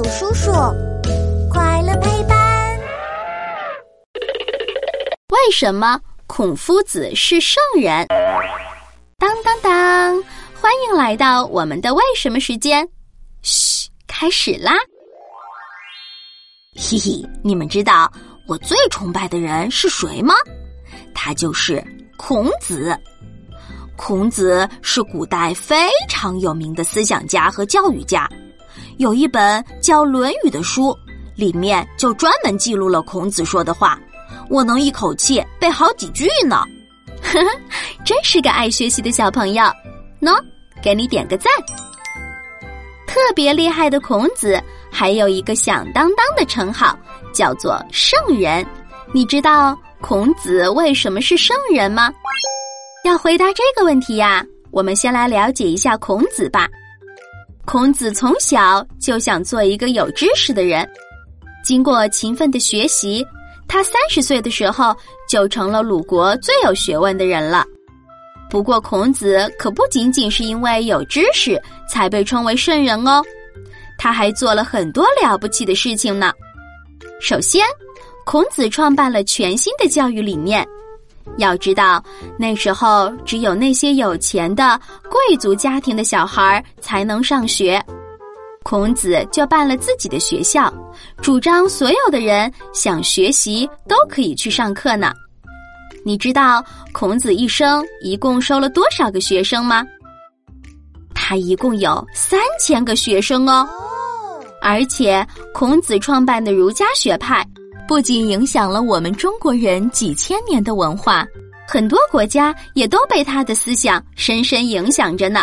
有叔叔，快乐陪伴。为什么孔夫子是圣人？当当当！欢迎来到我们的为什么时间。嘘，开始啦！嘿嘿，你们知道我最崇拜的人是谁吗？他就是孔子。孔子是古代非常有名的思想家和教育家，有一本叫《论语》的书，里面就专门记录了孔子说的话，我能一口气背好几句呢。呵呵，真是个爱学习的小朋友。喏，给你点个赞。特别厉害的孔子还有一个响当当的称号，叫做圣人。你知道孔子为什么是圣人吗？要回答这个问题呀，我们先来了解一下孔子吧。孔子从小就想做一个有知识的人，经过勤奋的学习，他三十岁的时候就成了鲁国最有学问的人了。不过，孔子可不仅仅是因为有知识才被称为圣人哦，他还做了很多了不起的事情呢。首先，孔子创办了全新的教育理念。要知道，那时候只有那些有钱的贵族家庭的小孩才能上学，孔子就办了自己的学校，主张所有的人想学习都可以去上课呢。你知道孔子一生一共收了多少个学生吗？他一共有三千个学生哦，而且孔子创办的儒家学派。不仅影响了我们中国人几千年的文化，很多国家也都被他的思想深深影响着呢。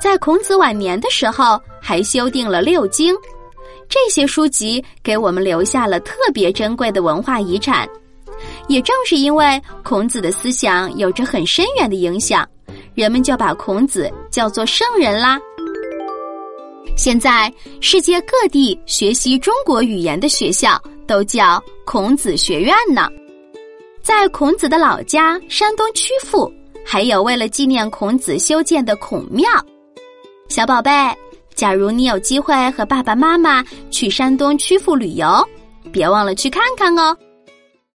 在孔子晚年的时候，还修订了六经，这些书籍给我们留下了特别珍贵的文化遗产。也正是因为孔子的思想有着很深远的影响，人们就把孔子叫做圣人啦。现在，世界各地学习中国语言的学校。都叫孔子学院呢，在孔子的老家山东曲阜，还有为了纪念孔子修建的孔庙。小宝贝，假如你有机会和爸爸妈妈去山东曲阜旅游，别忘了去看看哦。